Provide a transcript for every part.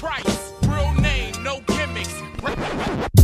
trice. Real name, no gimmicks.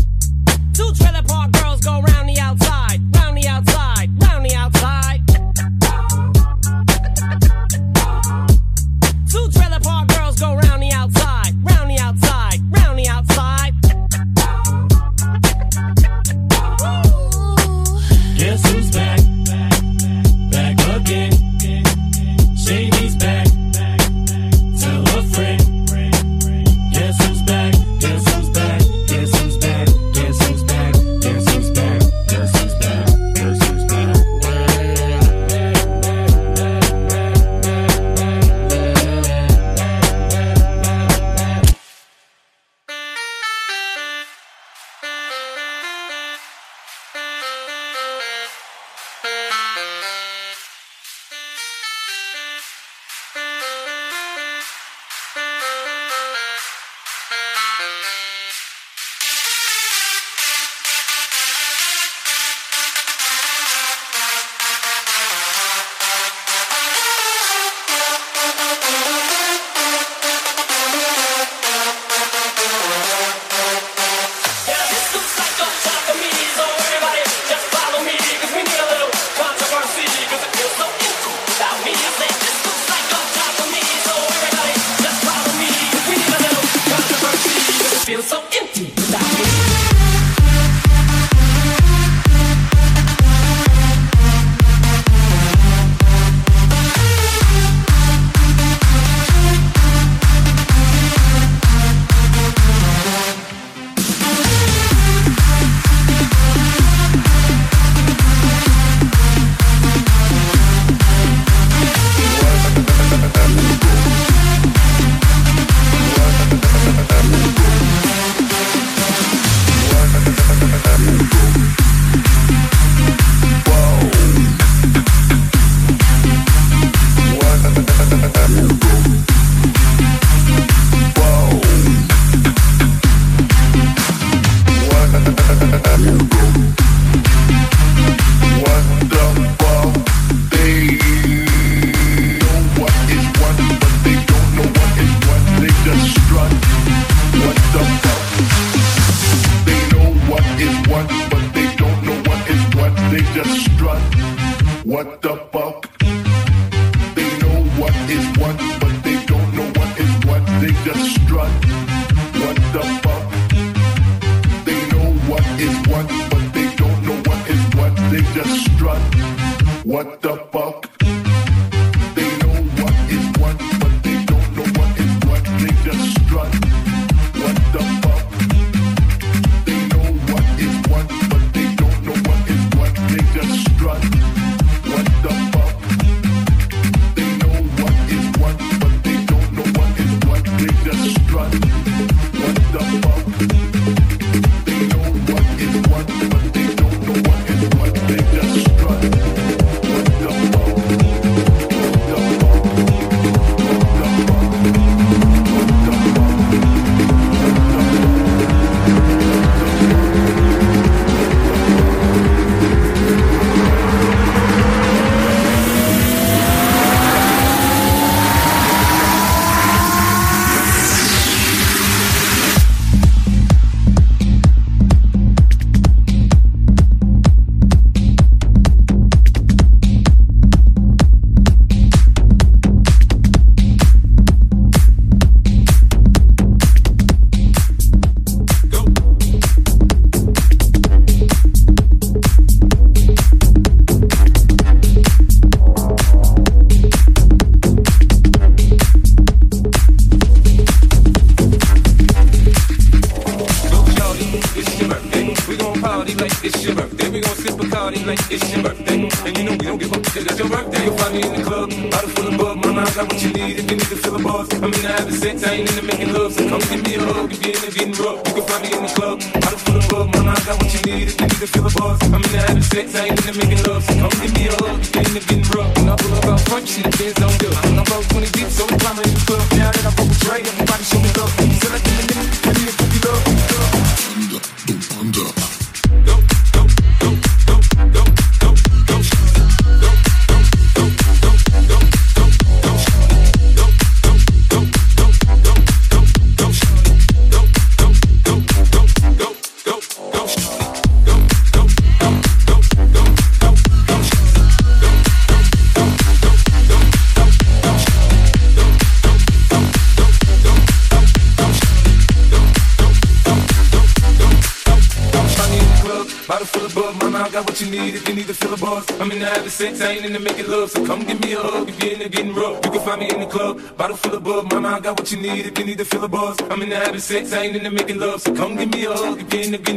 sex I ain't in the making love, so come give me a hug again.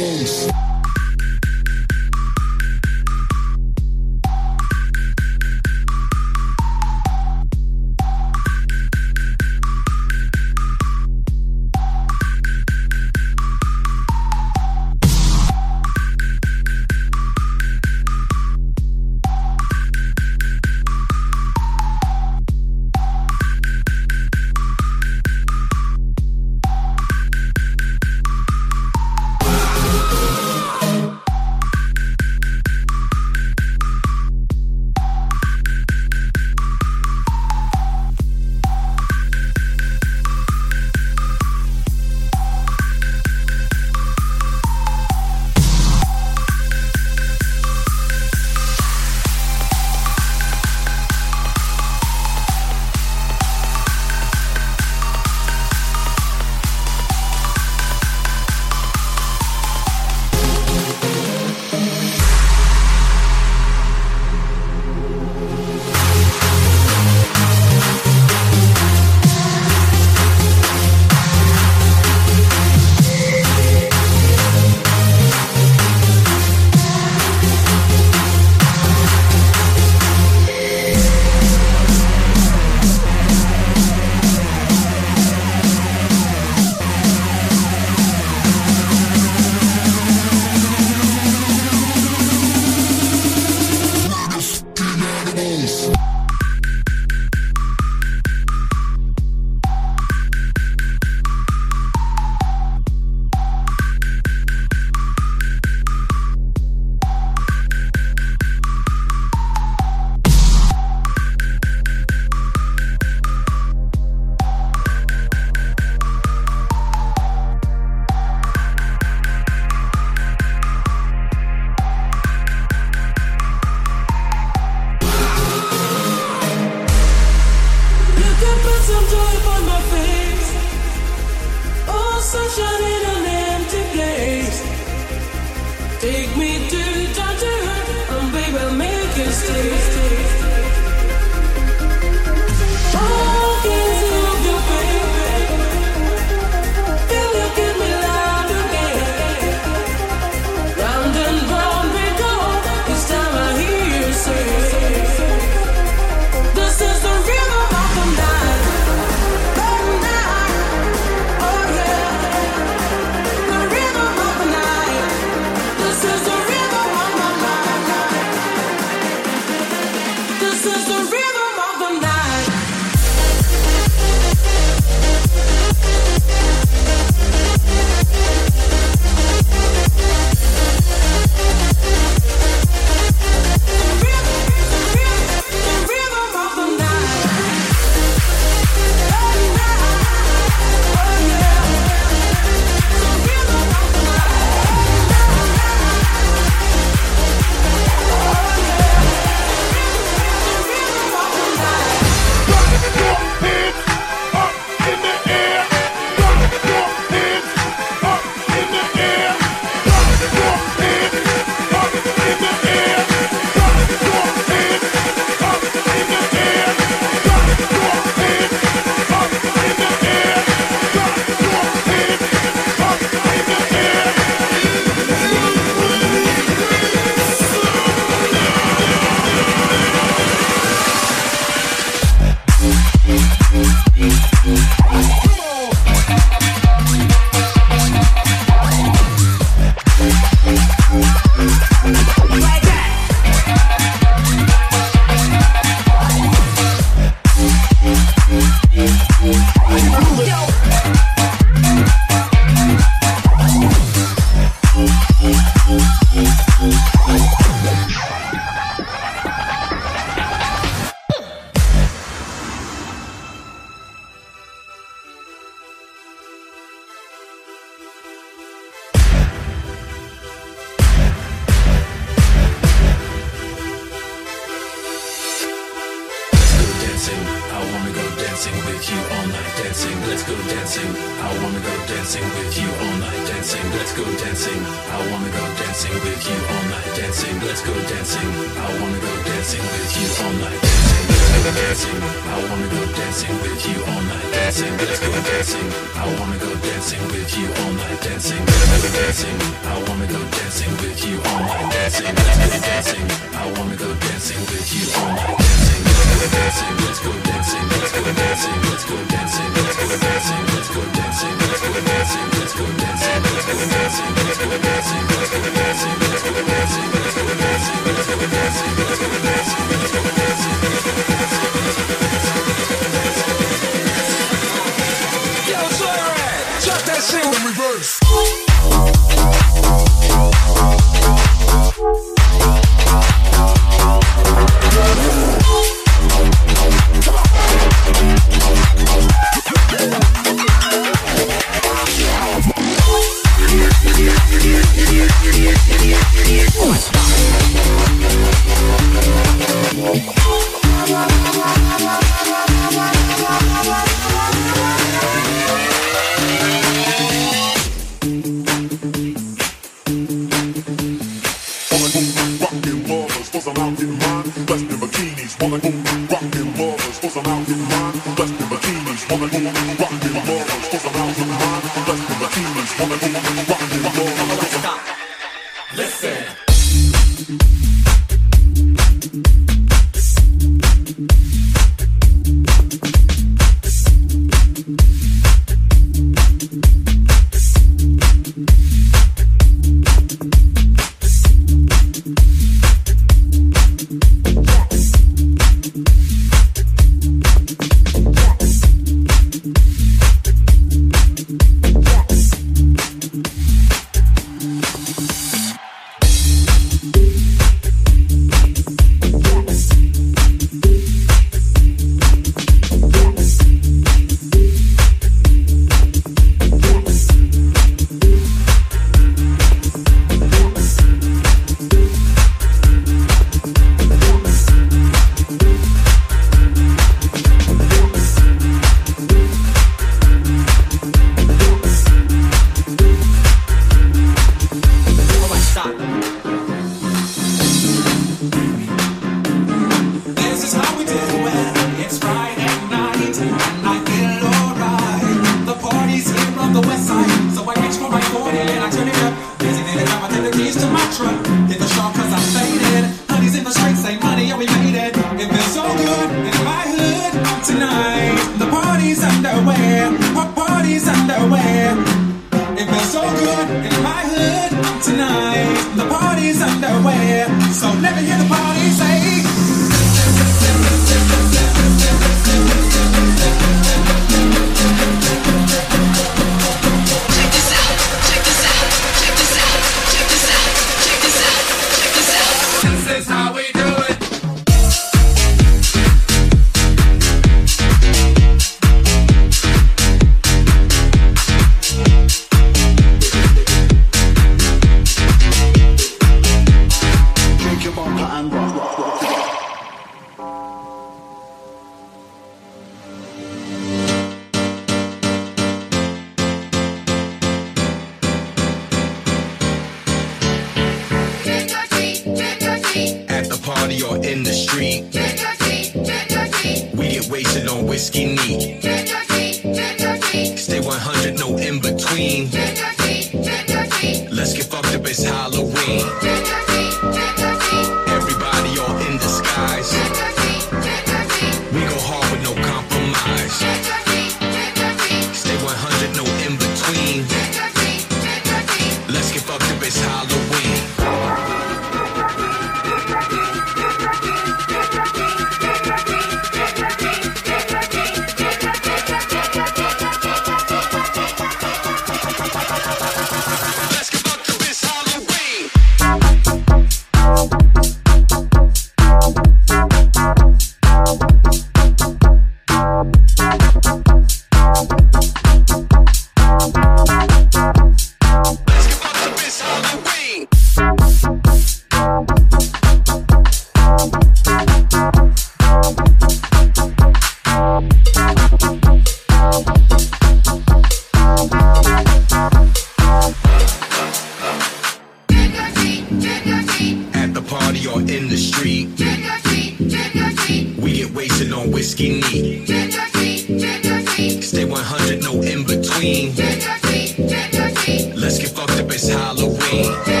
It's Halloween.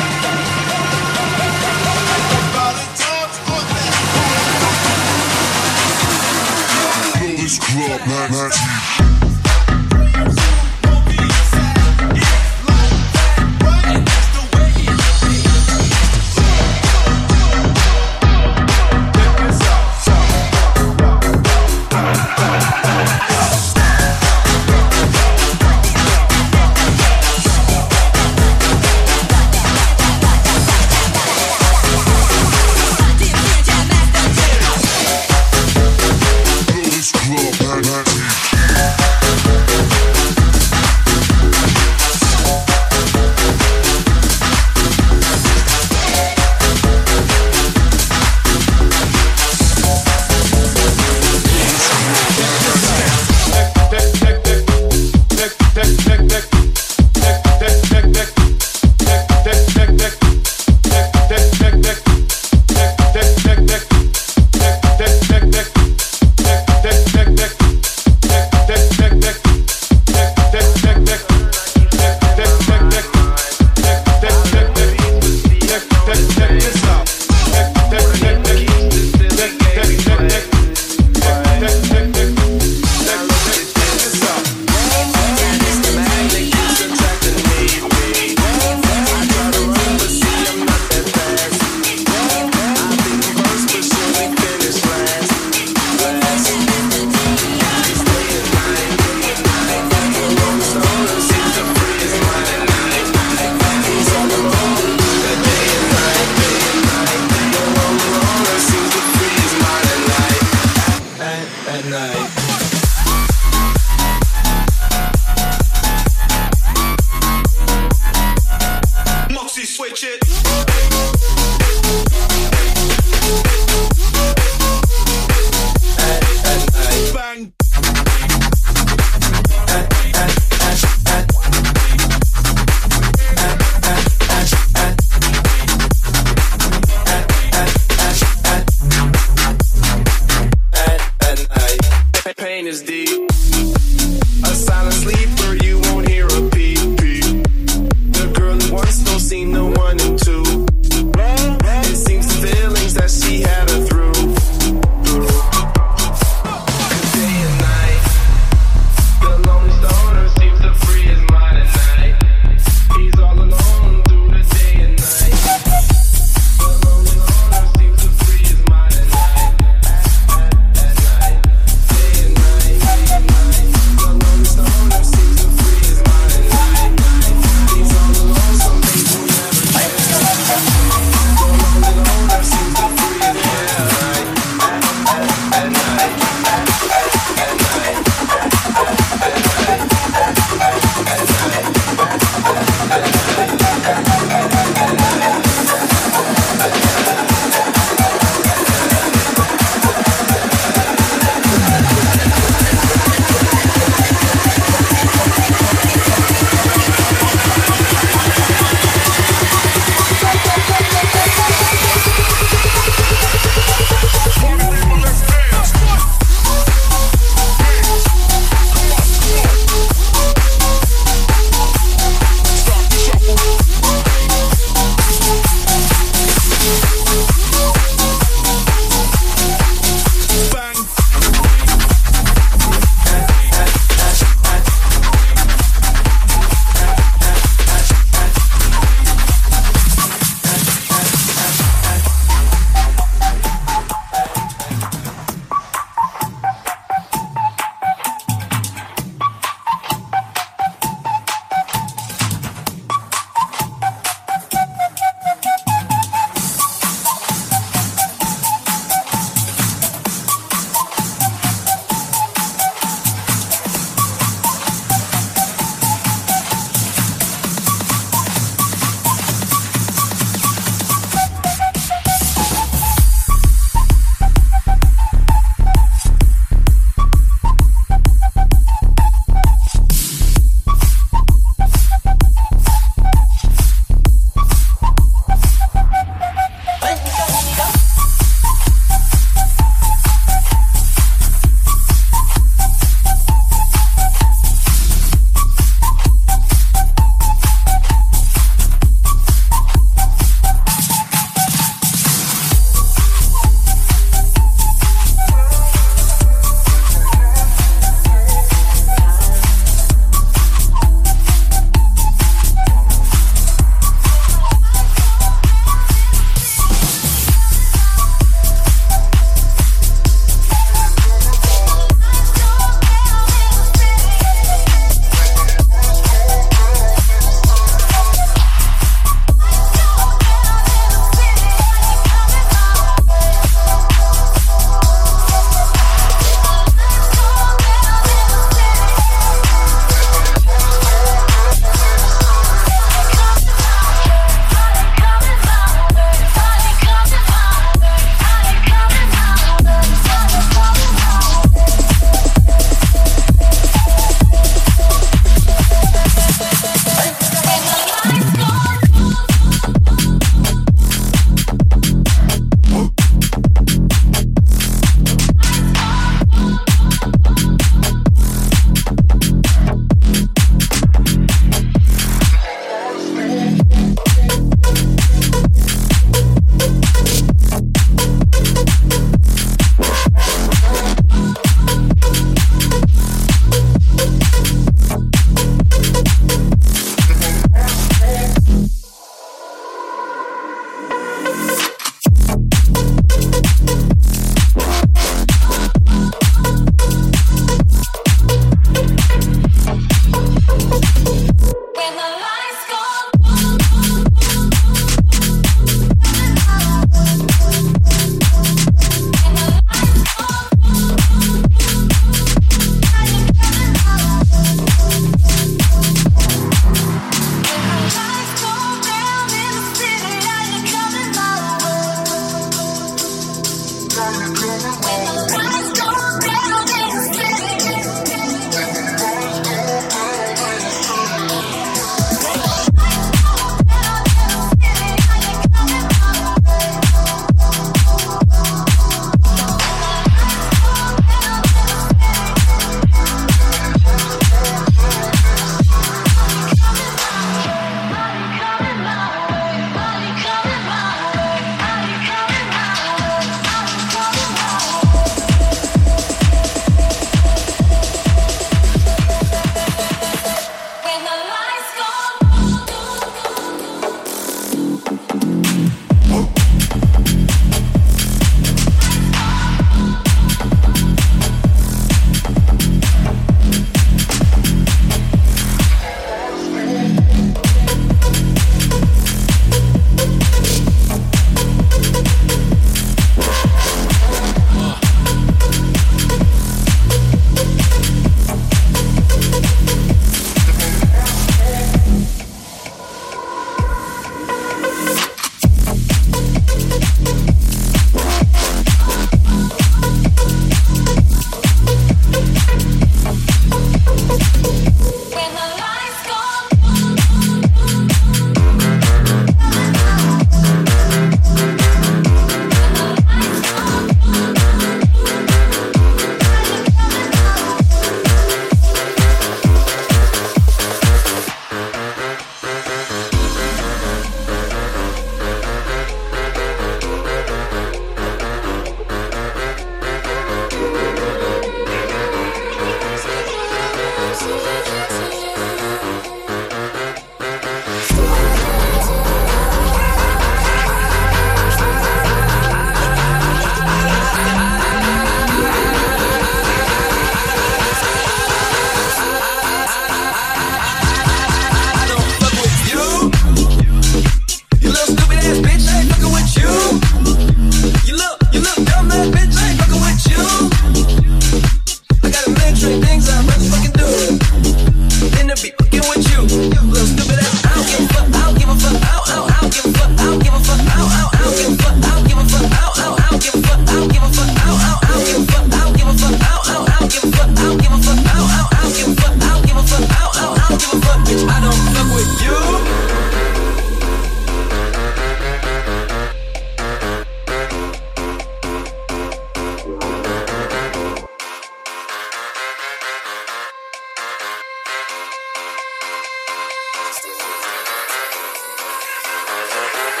あ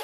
っ。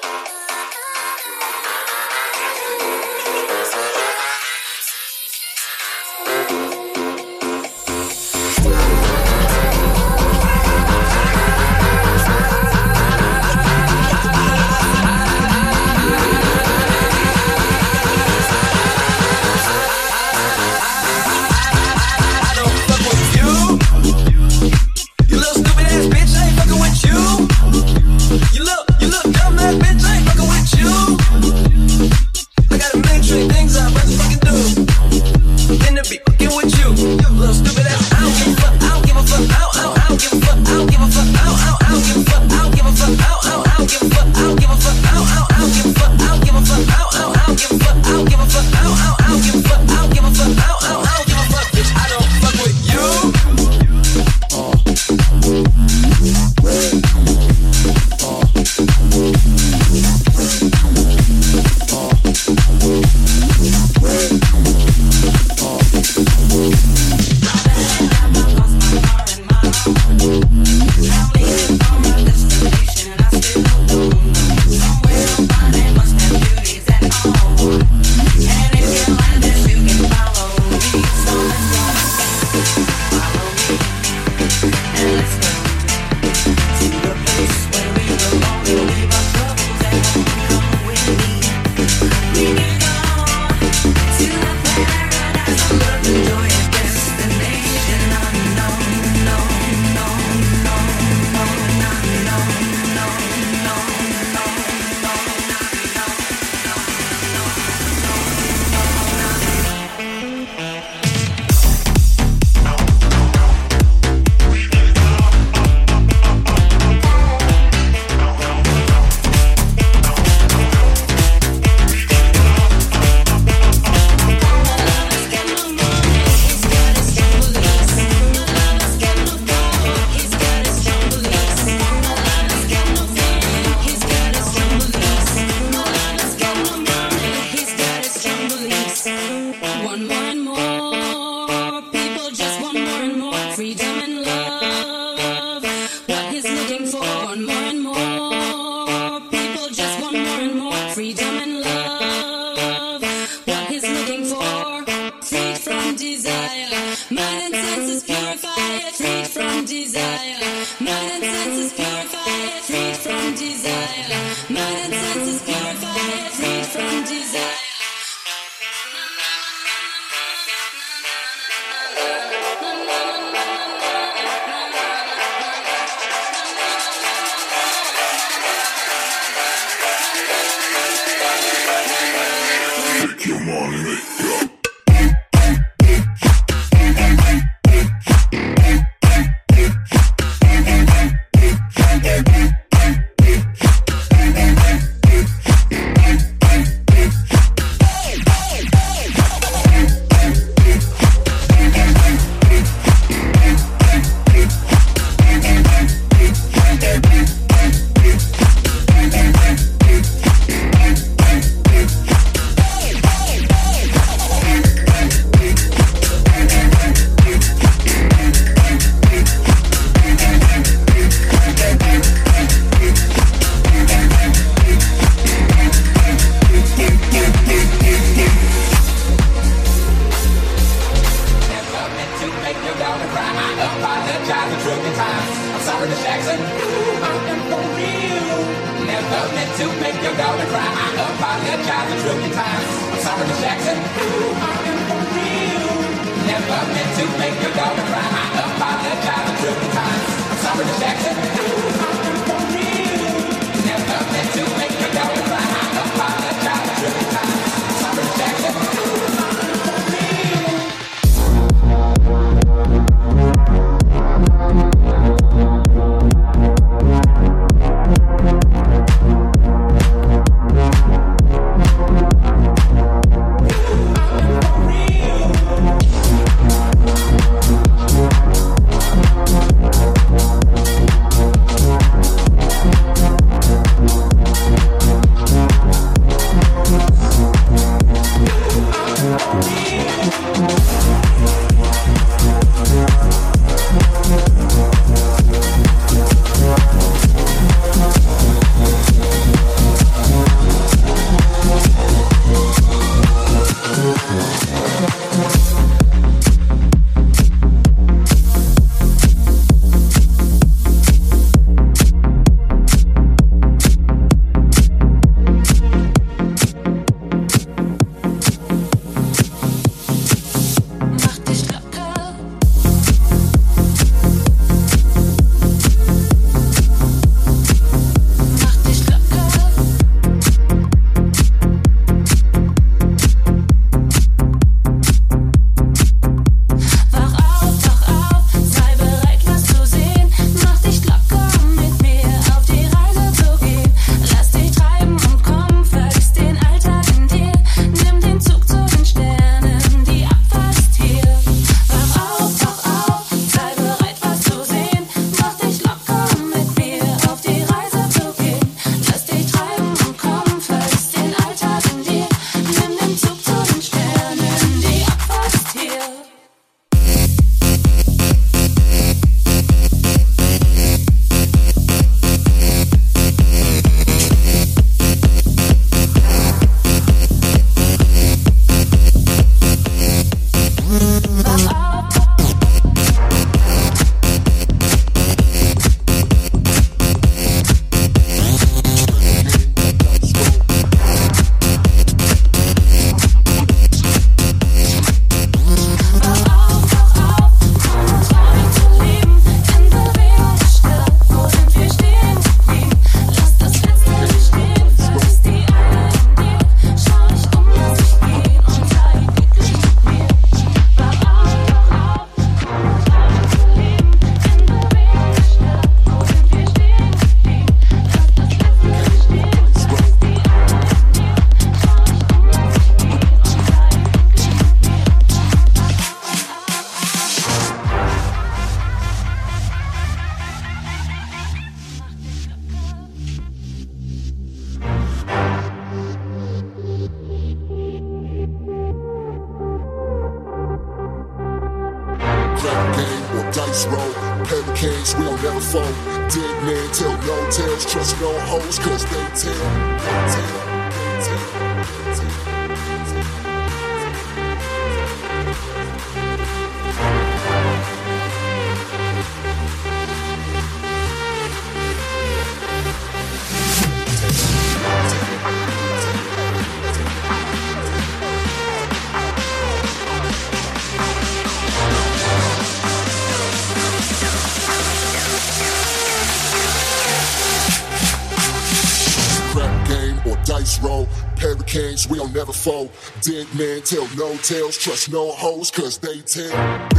Dead man tell no tales, trust no hoes, cause they tell.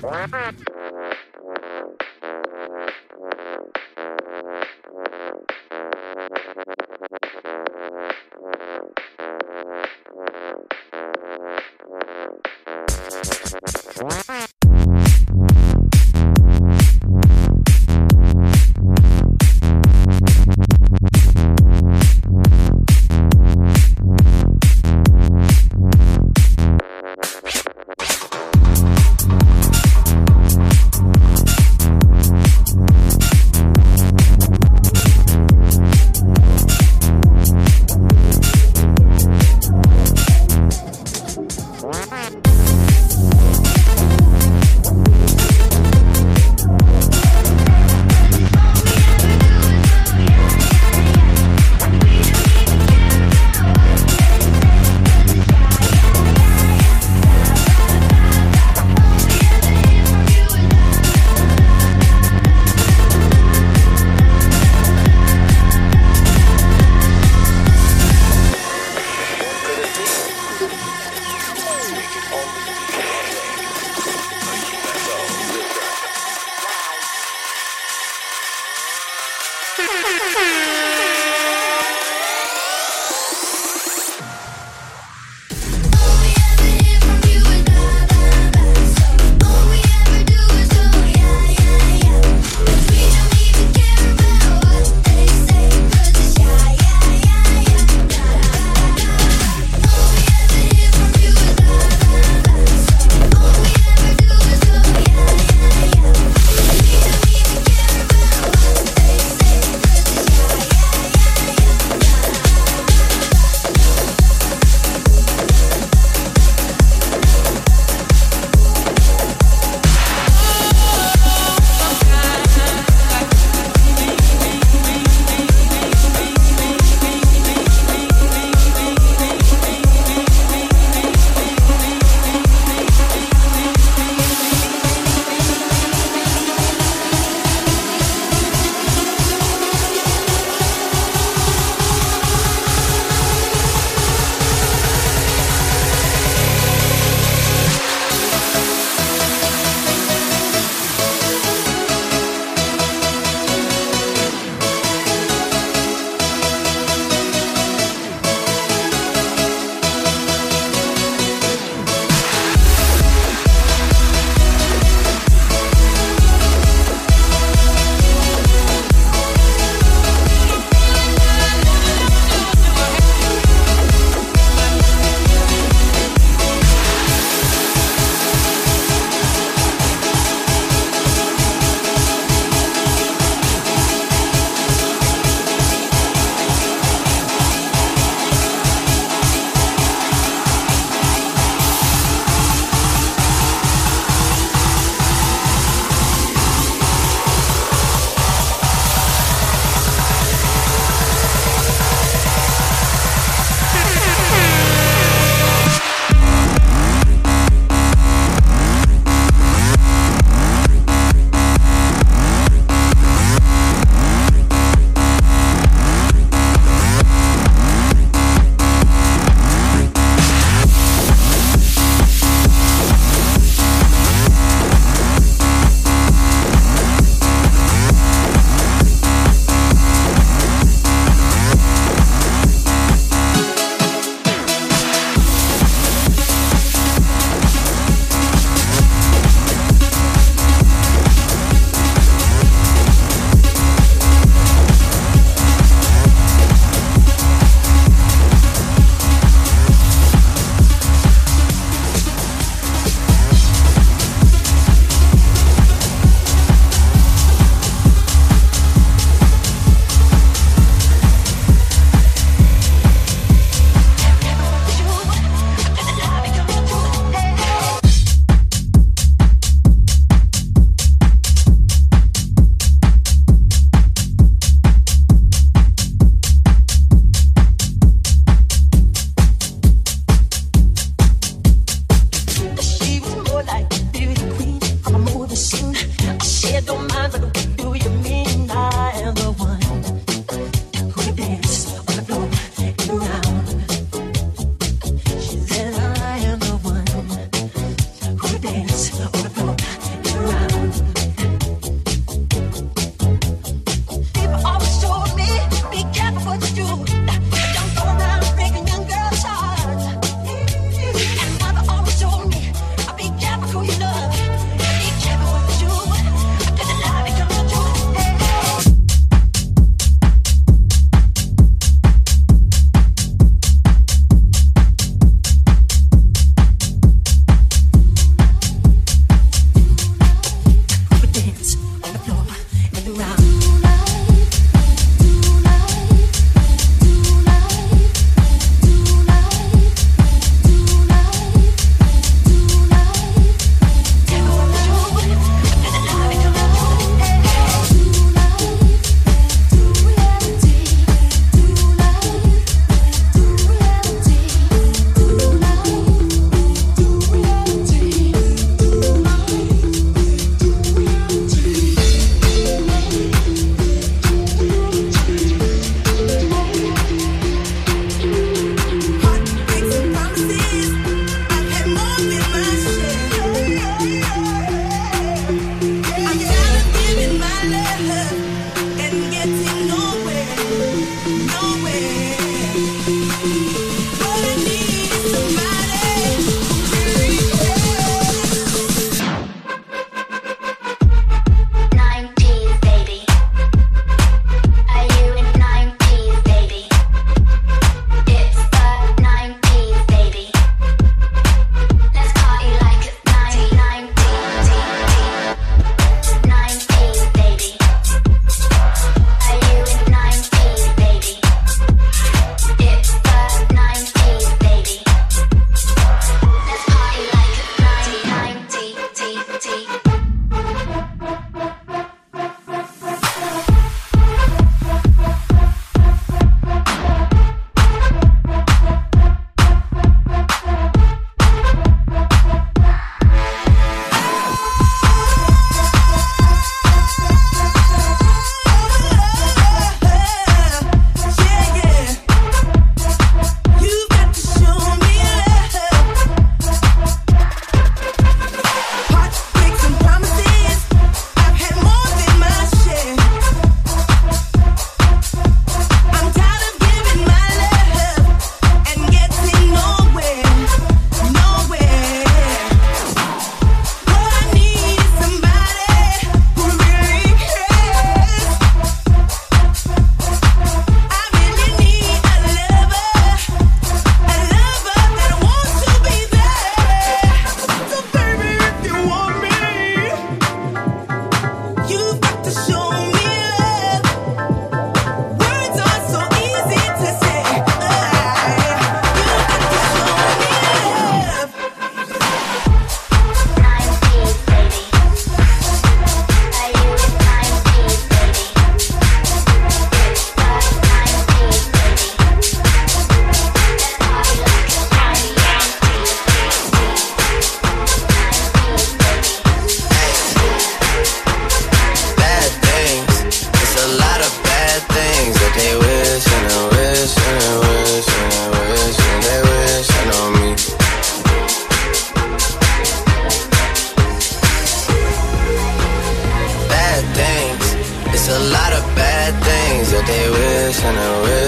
What?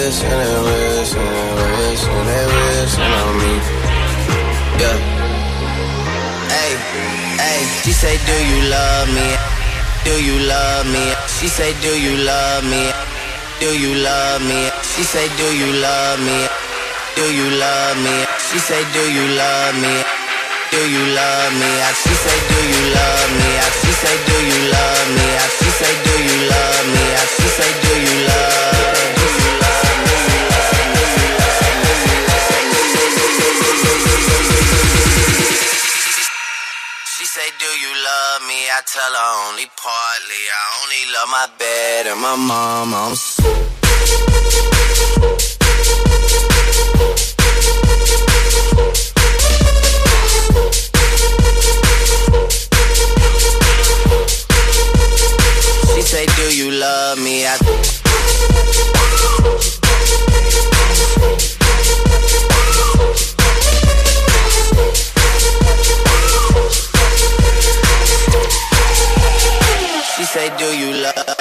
wish, and they wish, and they wish, and they wish on me. Yeah. Hey, hey. She say, Do you love me? Do you love me? She say, Do you love me? Do you love me? She say, Do you love me? Do you love me? She say, Do you love me? Do you love me? She say, Do you love me? She say, Do you love me? She say, Do you love me? She say, Do you love me? Tell her only partly. I only love my bed and my mom. I'm She say, Do you love me? I say, Do you love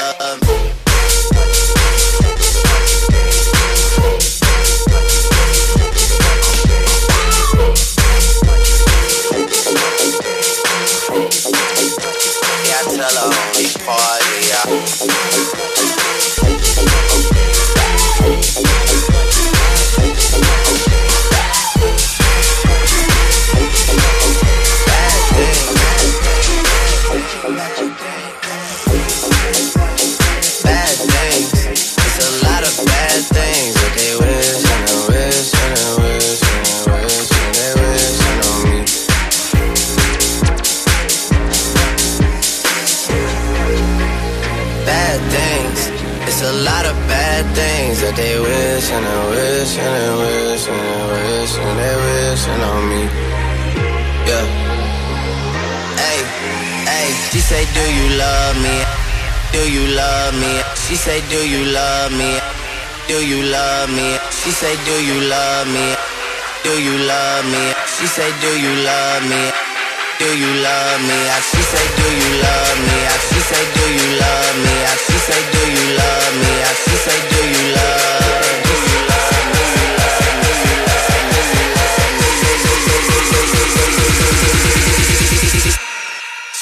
they wish and they wish and they wish and they wish and they wish on me. Yeah. Hey, hey. She say, Do you love me? Do you love me? She say, Do you love me? Do you love me? She say, Do you love me? Do you love me? She say, Do you love me? Do you love me? I she say, Do you love me? I she say, Do you love me? I she say, Do you love me? I she say, Do you love?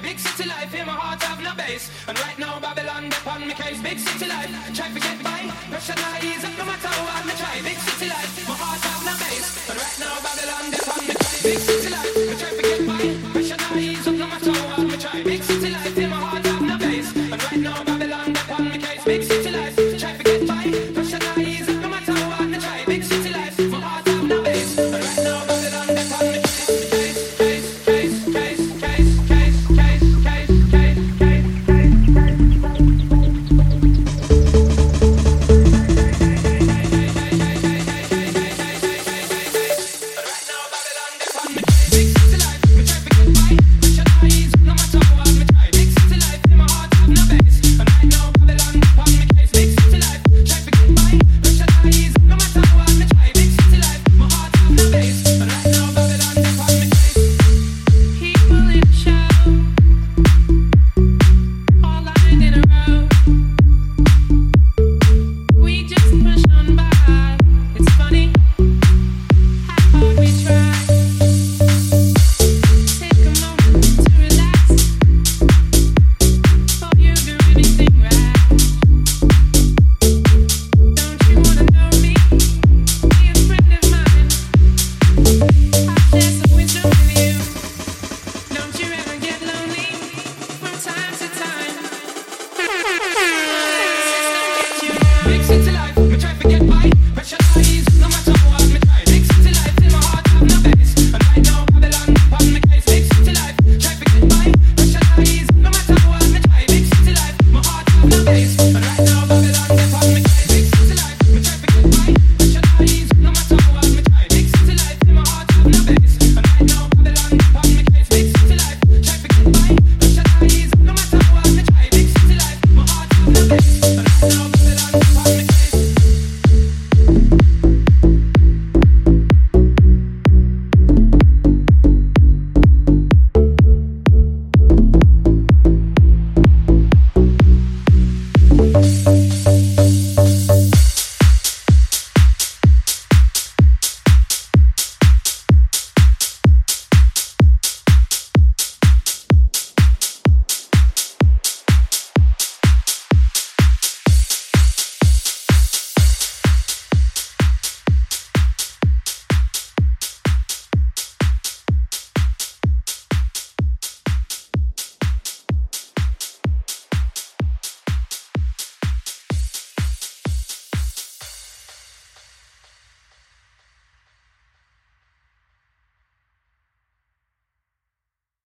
Big city life, here my heart have no base. And right now Babylon they on me case. Big city life, try to get by. Pressure now ease up no matter hard me try. Big city life, my heart have no base. And right now Babylon they on me case. Big city